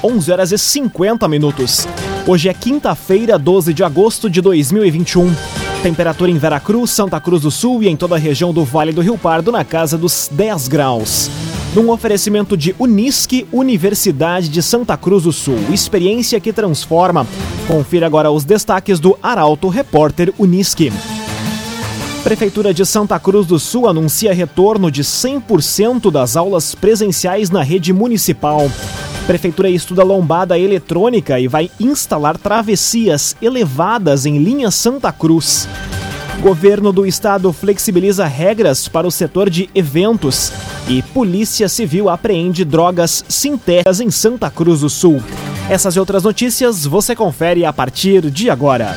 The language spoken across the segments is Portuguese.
11 horas e 50 minutos. Hoje é quinta-feira, 12 de agosto de 2021. Temperatura em Veracruz, Santa Cruz do Sul e em toda a região do Vale do Rio Pardo na casa dos 10 graus. Num oferecimento de Unisque, Universidade de Santa Cruz do Sul. Experiência que transforma. Confira agora os destaques do Arauto Repórter Unisque. Prefeitura de Santa Cruz do Sul anuncia retorno de 100% das aulas presenciais na rede municipal. Prefeitura estuda lombada eletrônica e vai instalar travessias elevadas em linha Santa Cruz. Governo do estado flexibiliza regras para o setor de eventos e Polícia Civil apreende drogas sintéticas em Santa Cruz do Sul. Essas e outras notícias você confere a partir de agora.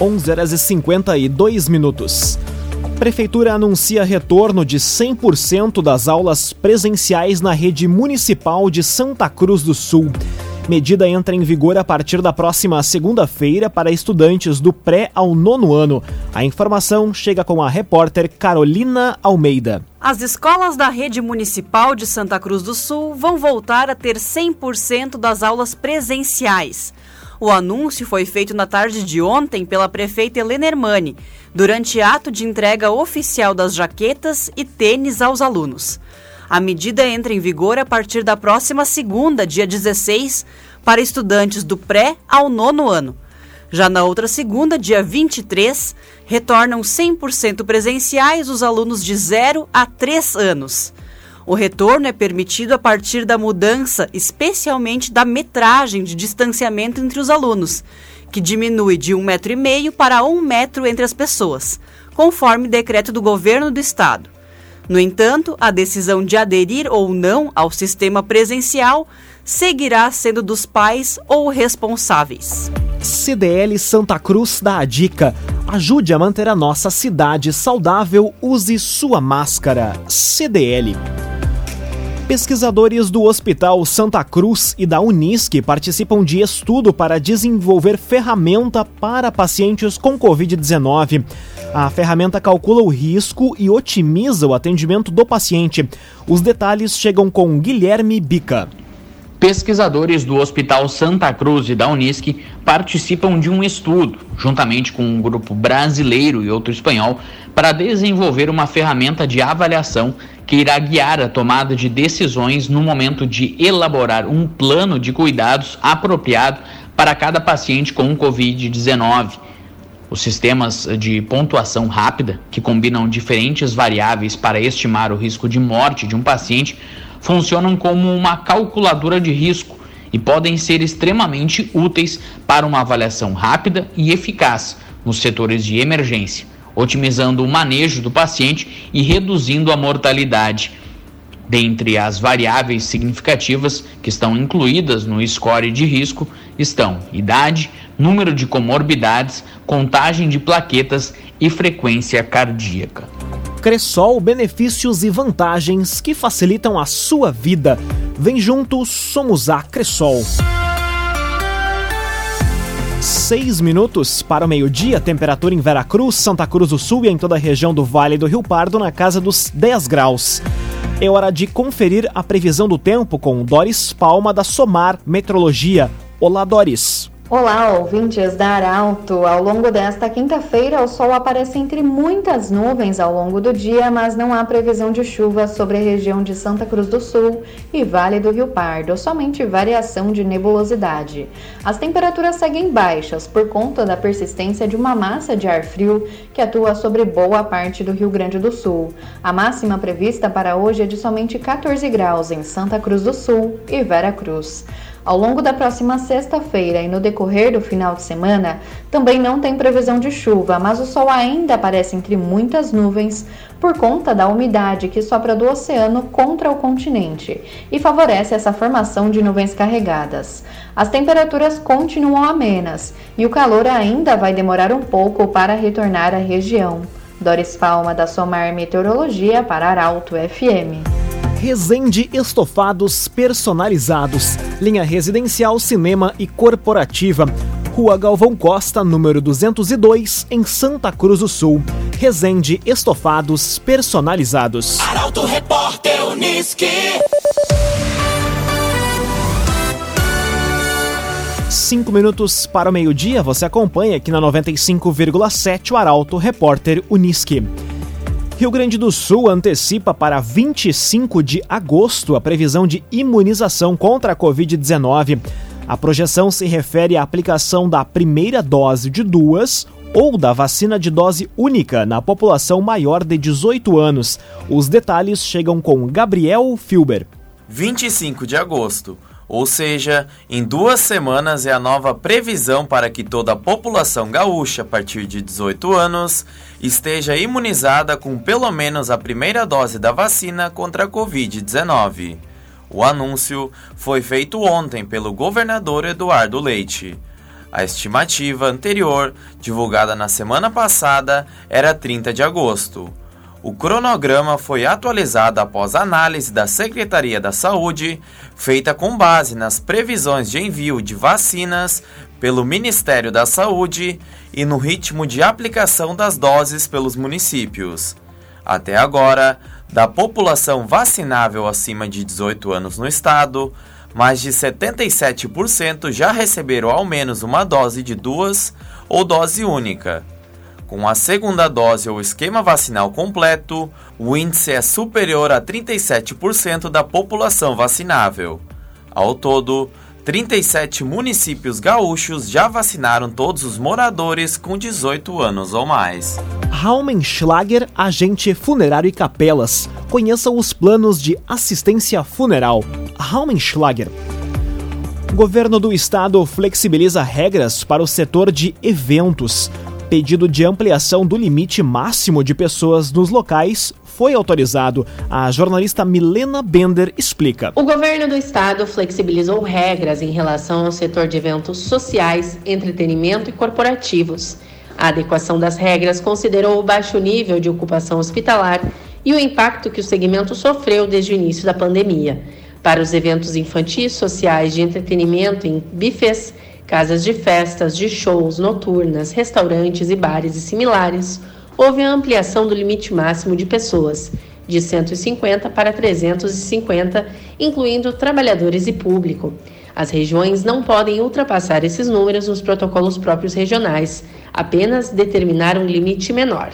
11 horas e 52 minutos. Prefeitura anuncia retorno de 100% das aulas presenciais na rede municipal de Santa Cruz do Sul. Medida entra em vigor a partir da próxima segunda-feira para estudantes do pré ao nono ano. A informação chega com a repórter Carolina Almeida. As escolas da rede municipal de Santa Cruz do Sul vão voltar a ter 100% das aulas presenciais. O anúncio foi feito na tarde de ontem pela prefeita Helena Hermani, durante ato de entrega oficial das jaquetas e tênis aos alunos. A medida entra em vigor a partir da próxima segunda, dia 16, para estudantes do pré ao nono ano. Já na outra segunda, dia 23, retornam 100% presenciais os alunos de 0 a 3 anos. O retorno é permitido a partir da mudança, especialmente da metragem de distanciamento entre os alunos, que diminui de um metro e meio para um metro entre as pessoas, conforme decreto do governo do estado. No entanto, a decisão de aderir ou não ao sistema presencial seguirá sendo dos pais ou responsáveis. CDL Santa Cruz dá a dica. Ajude a manter a nossa cidade saudável, use sua máscara. CDL. Pesquisadores do Hospital Santa Cruz e da Unisque participam de estudo para desenvolver ferramenta para pacientes com Covid-19. A ferramenta calcula o risco e otimiza o atendimento do paciente. Os detalhes chegam com Guilherme Bica. Pesquisadores do Hospital Santa Cruz e da Unisc participam de um estudo, juntamente com um grupo brasileiro e outro espanhol, para desenvolver uma ferramenta de avaliação que irá guiar a tomada de decisões no momento de elaborar um plano de cuidados apropriado para cada paciente com Covid-19. Os sistemas de pontuação rápida, que combinam diferentes variáveis para estimar o risco de morte de um paciente, funcionam como uma calculadora de risco e podem ser extremamente úteis para uma avaliação rápida e eficaz nos setores de emergência, otimizando o manejo do paciente e reduzindo a mortalidade. Dentre as variáveis significativas que estão incluídas no score de risco estão idade, número de comorbidades, contagem de plaquetas e frequência cardíaca. Cressol, benefícios e vantagens que facilitam a sua vida. Vem junto, somos a Cressol. Seis minutos para o meio-dia, temperatura em Veracruz, Santa Cruz do Sul e em toda a região do Vale do Rio Pardo na casa dos 10 graus. É hora de conferir a previsão do tempo com Doris Palma da Somar Metrologia. Olá, Doris. Olá, ouvintes da Arauto. Ao longo desta quinta-feira, o sol aparece entre muitas nuvens ao longo do dia, mas não há previsão de chuva sobre a região de Santa Cruz do Sul e Vale do Rio Pardo, somente variação de nebulosidade. As temperaturas seguem baixas por conta da persistência de uma massa de ar frio que atua sobre boa parte do Rio Grande do Sul. A máxima prevista para hoje é de somente 14 graus em Santa Cruz do Sul e Vera Cruz. Ao longo da próxima sexta-feira e no decorrer do final de semana, também não tem previsão de chuva, mas o sol ainda aparece entre muitas nuvens por conta da umidade que sopra do oceano contra o continente e favorece essa formação de nuvens carregadas. As temperaturas continuam amenas e o calor ainda vai demorar um pouco para retornar à região. Doris Palma, da Somar Meteorologia, para Arauto FM. Resende Estofados Personalizados, linha residencial, cinema e corporativa. Rua Galvão Costa, número 202, em Santa Cruz do Sul. Resende Estofados Personalizados. Arauto Repórter Uniski. Cinco minutos para o meio-dia, você acompanha aqui na 95,7 o Arauto Repórter Uniski. Rio Grande do Sul antecipa para 25 de agosto a previsão de imunização contra a Covid-19. A projeção se refere à aplicação da primeira dose de duas ou da vacina de dose única na população maior de 18 anos. Os detalhes chegam com Gabriel Filber. 25 de agosto. Ou seja, em duas semanas é a nova previsão para que toda a população gaúcha a partir de 18 anos esteja imunizada com pelo menos a primeira dose da vacina contra a Covid-19. O anúncio foi feito ontem pelo governador Eduardo Leite. A estimativa anterior, divulgada na semana passada, era 30 de agosto. O cronograma foi atualizado após análise da Secretaria da Saúde, feita com base nas previsões de envio de vacinas pelo Ministério da Saúde e no ritmo de aplicação das doses pelos municípios. Até agora, da população vacinável acima de 18 anos no estado, mais de 77% já receberam ao menos uma dose de duas ou dose única. Com a segunda dose ou esquema vacinal completo, o índice é superior a 37% da população vacinável. Ao todo, 37 municípios gaúchos já vacinaram todos os moradores com 18 anos ou mais. Raumenschlager, agente funerário e capelas. Conheça os planos de assistência funeral. Raumenschlager. Governo do estado flexibiliza regras para o setor de eventos pedido de ampliação do limite máximo de pessoas nos locais foi autorizado. A jornalista Milena Bender explica. O governo do estado flexibilizou regras em relação ao setor de eventos sociais, entretenimento e corporativos. A adequação das regras considerou o baixo nível de ocupação hospitalar e o impacto que o segmento sofreu desde o início da pandemia. Para os eventos infantis, sociais, de entretenimento em bufês, casas de festas, de shows, noturnas, restaurantes e bares e similares, houve a ampliação do limite máximo de pessoas, de 150 para 350, incluindo trabalhadores e público. As regiões não podem ultrapassar esses números nos protocolos próprios regionais, apenas determinar um limite menor.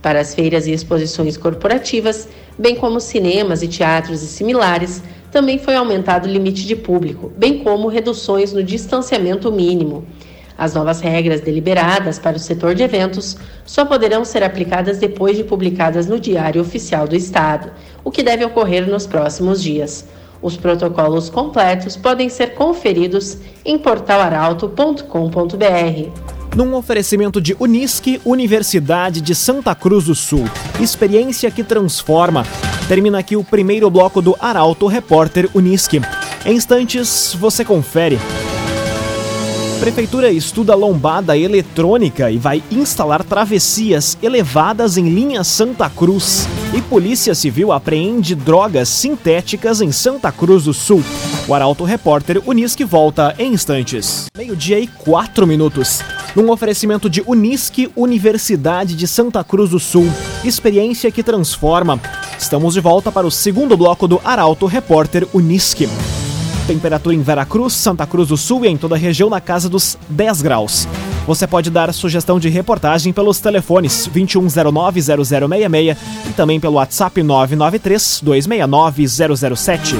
Para as feiras e exposições corporativas, bem como cinemas e teatros e similares, também foi aumentado o limite de público, bem como reduções no distanciamento mínimo. As novas regras deliberadas para o setor de eventos só poderão ser aplicadas depois de publicadas no Diário Oficial do Estado, o que deve ocorrer nos próximos dias. Os protocolos completos podem ser conferidos em portalaralto.com.br num oferecimento de Unisque, Universidade de Santa Cruz do Sul. Experiência que transforma. Termina aqui o primeiro bloco do Arauto Repórter Unisque. Em instantes, você confere. Prefeitura estuda lombada eletrônica e vai instalar travessias elevadas em linha Santa Cruz. E Polícia Civil apreende drogas sintéticas em Santa Cruz do Sul. O Arauto Repórter Unisque volta em instantes. Meio-dia e quatro minutos. Num oferecimento de Unisque, Universidade de Santa Cruz do Sul. Experiência que transforma. Estamos de volta para o segundo bloco do Arauto Repórter Unisque. Temperatura em Veracruz, Santa Cruz do Sul e em toda a região na casa dos 10 graus. Você pode dar sugestão de reportagem pelos telefones 2109-0066 e também pelo WhatsApp 993-269-007.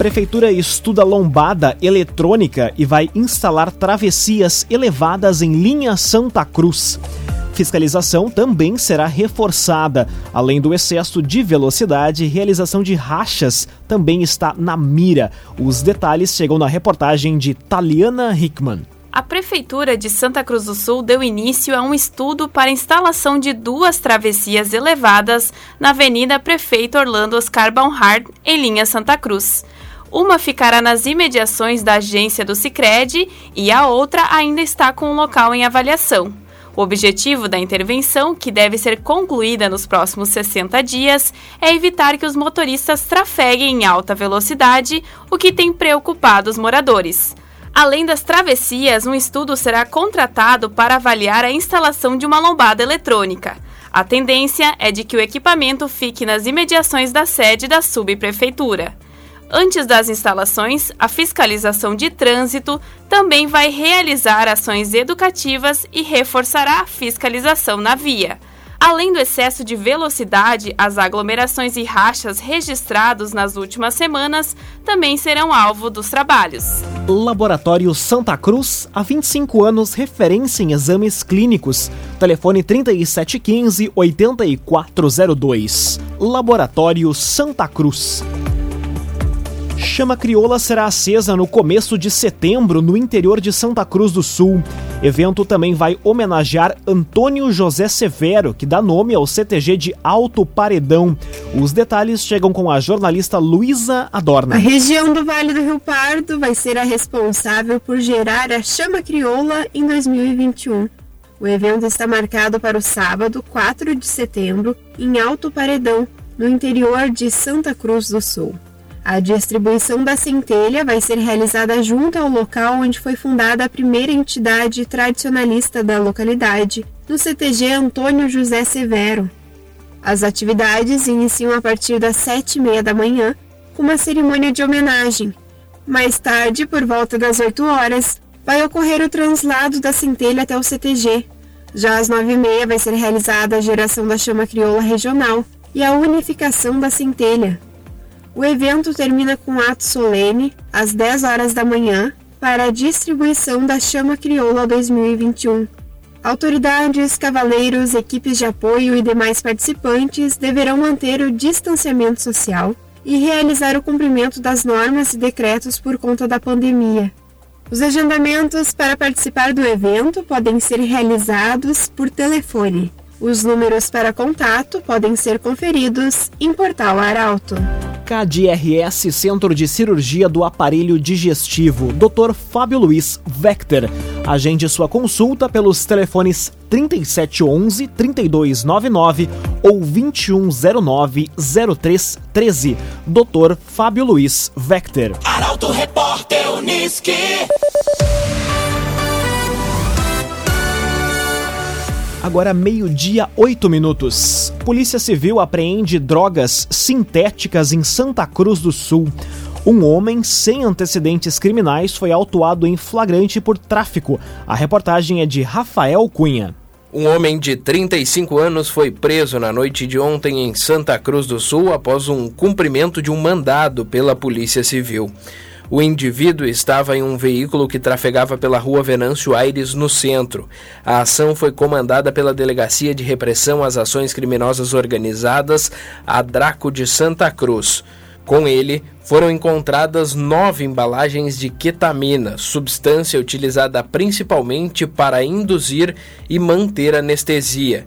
Prefeitura estuda lombada eletrônica e vai instalar travessias elevadas em linha Santa Cruz. fiscalização também será reforçada. Além do excesso de velocidade, realização de rachas também está na mira. Os detalhes chegam na reportagem de Taliana Hickman. A Prefeitura de Santa Cruz do Sul deu início a um estudo para instalação de duas travessias elevadas na Avenida Prefeito Orlando Oscar Baumhard, em linha Santa Cruz. Uma ficará nas imediações da agência do Sicredi e a outra ainda está com o local em avaliação. O objetivo da intervenção, que deve ser concluída nos próximos 60 dias, é evitar que os motoristas trafeguem em alta velocidade, o que tem preocupado os moradores. Além das travessias, um estudo será contratado para avaliar a instalação de uma lombada eletrônica. A tendência é de que o equipamento fique nas imediações da sede da subprefeitura. Antes das instalações, a fiscalização de trânsito também vai realizar ações educativas e reforçará a fiscalização na via. Além do excesso de velocidade, as aglomerações e rachas registrados nas últimas semanas também serão alvo dos trabalhos. Laboratório Santa Cruz, há 25 anos, referência em exames clínicos. Telefone 3715-8402. Laboratório Santa Cruz. Chama Crioula será acesa no começo de setembro no interior de Santa Cruz do Sul. Evento também vai homenagear Antônio José Severo, que dá nome ao CTG de Alto Paredão. Os detalhes chegam com a jornalista Luísa Adorna. A região do Vale do Rio Pardo vai ser a responsável por gerar a Chama Crioula em 2021. O evento está marcado para o sábado, 4 de setembro, em Alto Paredão, no interior de Santa Cruz do Sul. A distribuição da centelha vai ser realizada junto ao local onde foi fundada a primeira entidade tradicionalista da localidade, no CTG Antônio José Severo. As atividades iniciam a partir das sete e meia da manhã, com uma cerimônia de homenagem. Mais tarde, por volta das 8 horas, vai ocorrer o translado da centelha até o CTG. Já às nove e meia vai ser realizada a geração da chama crioula regional e a unificação da centelha, o evento termina com um ato solene, às 10 horas da manhã, para a distribuição da Chama Crioula 2021. Autoridades, cavaleiros, equipes de apoio e demais participantes deverão manter o distanciamento social e realizar o cumprimento das normas e decretos por conta da pandemia. Os agendamentos para participar do evento podem ser realizados por telefone. Os números para contato podem ser conferidos em Portal Arauto. KDRS Centro de Cirurgia do Aparelho Digestivo, Dr. Fábio Luiz Vector. Agende sua consulta pelos telefones 3711 3299 ou 2109 0313. Dr. Fábio Luiz Vector. Arauto Repórter Uniski. Agora meio-dia, oito minutos. Polícia Civil apreende drogas sintéticas em Santa Cruz do Sul. Um homem sem antecedentes criminais foi autuado em flagrante por tráfico. A reportagem é de Rafael Cunha. Um homem de 35 anos foi preso na noite de ontem em Santa Cruz do Sul após um cumprimento de um mandado pela Polícia Civil. O indivíduo estava em um veículo que trafegava pela rua Venâncio Aires, no centro. A ação foi comandada pela Delegacia de Repressão às Ações Criminosas Organizadas, a Draco de Santa Cruz. Com ele, foram encontradas nove embalagens de ketamina, substância utilizada principalmente para induzir e manter anestesia.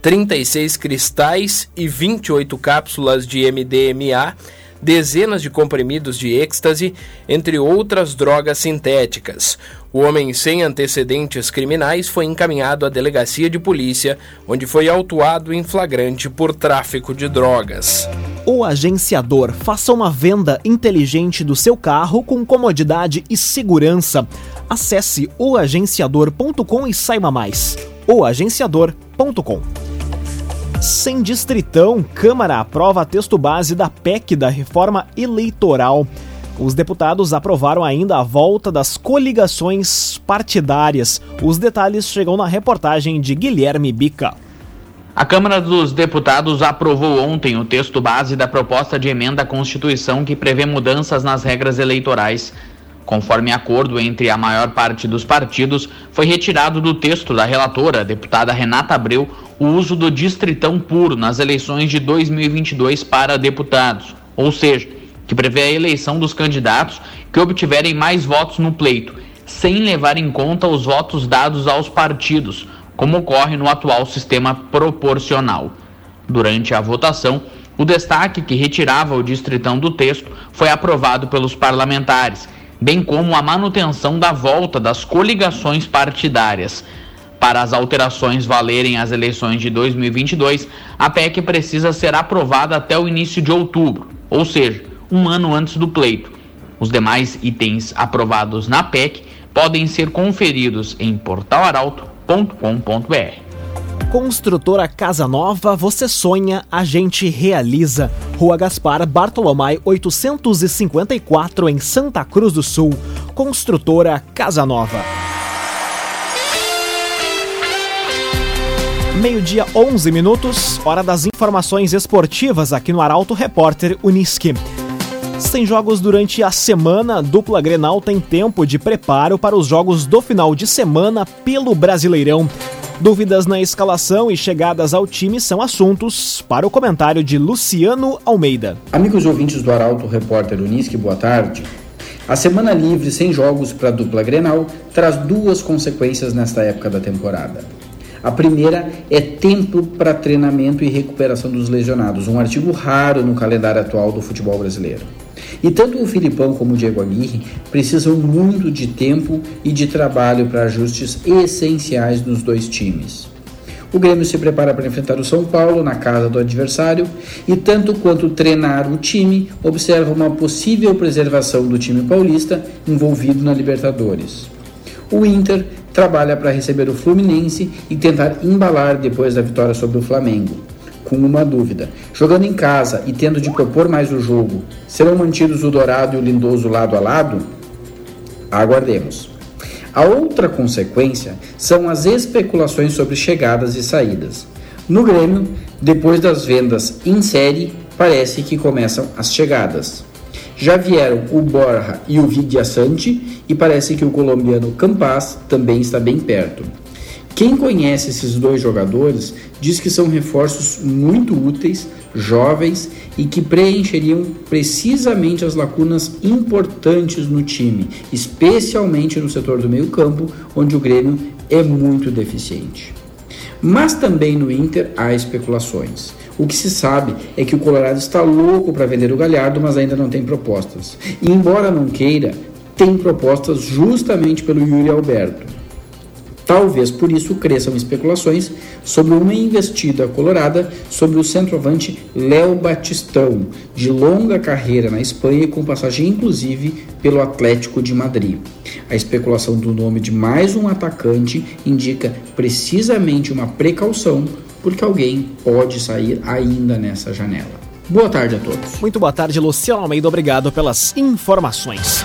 36 cristais e 28 cápsulas de MDMA dezenas de comprimidos de êxtase, entre outras drogas sintéticas. O homem sem antecedentes criminais foi encaminhado à delegacia de polícia, onde foi autuado em flagrante por tráfico de drogas. O agenciador faça uma venda inteligente do seu carro com comodidade e segurança. Acesse oagenciador.com e saiba mais. oagenciador.com sem distritão, Câmara aprova texto base da PEC da reforma eleitoral. Os deputados aprovaram ainda a volta das coligações partidárias. Os detalhes chegam na reportagem de Guilherme Bica. A Câmara dos Deputados aprovou ontem o texto base da proposta de emenda à Constituição que prevê mudanças nas regras eleitorais. Conforme acordo entre a maior parte dos partidos, foi retirado do texto da relatora, deputada Renata Abreu, o uso do distritão puro nas eleições de 2022 para deputados, ou seja, que prevê a eleição dos candidatos que obtiverem mais votos no pleito, sem levar em conta os votos dados aos partidos, como ocorre no atual sistema proporcional. Durante a votação, o destaque que retirava o distritão do texto foi aprovado pelos parlamentares, bem como a manutenção da volta das coligações partidárias. Para as alterações valerem as eleições de 2022, a PEC precisa ser aprovada até o início de outubro, ou seja, um ano antes do pleito. Os demais itens aprovados na PEC podem ser conferidos em portalaralto.com.br. Construtora Casa Nova, você sonha, a gente realiza. Rua Gaspar Bartolomai 854 em Santa Cruz do Sul. Construtora Casa Nova. Meio-dia 11 minutos, hora das informações esportivas aqui no Arauto Repórter Uniski. Sem jogos durante a semana, a dupla Grenal tem tempo de preparo para os jogos do final de semana pelo Brasileirão. Dúvidas na escalação e chegadas ao time são assuntos para o comentário de Luciano Almeida. Amigos ouvintes do Arauto Repórter Unisque, boa tarde. A semana livre sem jogos para a dupla Grenal traz duas consequências nesta época da temporada. A primeira é tempo para treinamento e recuperação dos lesionados, um artigo raro no calendário atual do futebol brasileiro. E tanto o Filipão como o Diego Aguirre precisam muito de tempo e de trabalho para ajustes essenciais nos dois times. O Grêmio se prepara para enfrentar o São Paulo na casa do adversário e, tanto quanto treinar o time, observa uma possível preservação do time paulista envolvido na Libertadores. O Inter trabalha para receber o Fluminense e tentar embalar depois da vitória sobre o Flamengo. Com uma dúvida: jogando em casa e tendo de propor mais o jogo, serão mantidos o Dourado e o Lindoso lado a lado? Aguardemos. A outra consequência são as especulações sobre chegadas e saídas. No Grêmio, depois das vendas em série, parece que começam as chegadas. Já vieram o Borja e o Vidiaçante e parece que o colombiano Campas também está bem perto. Quem conhece esses dois jogadores diz que são reforços muito úteis, jovens e que preencheriam precisamente as lacunas importantes no time, especialmente no setor do meio-campo, onde o Grêmio é muito deficiente. Mas também no Inter há especulações. O que se sabe é que o Colorado está louco para vender o Galhardo, mas ainda não tem propostas. E embora não queira, tem propostas justamente pelo Yuri Alberto. Talvez por isso cresçam especulações sobre uma investida colorada sobre o centroavante Léo Batistão, de longa carreira na Espanha e com passagem inclusive pelo Atlético de Madrid. A especulação do nome de mais um atacante indica precisamente uma precaução, porque alguém pode sair ainda nessa janela. Boa tarde a todos. Muito boa tarde, Luciano Almeida. Obrigado pelas informações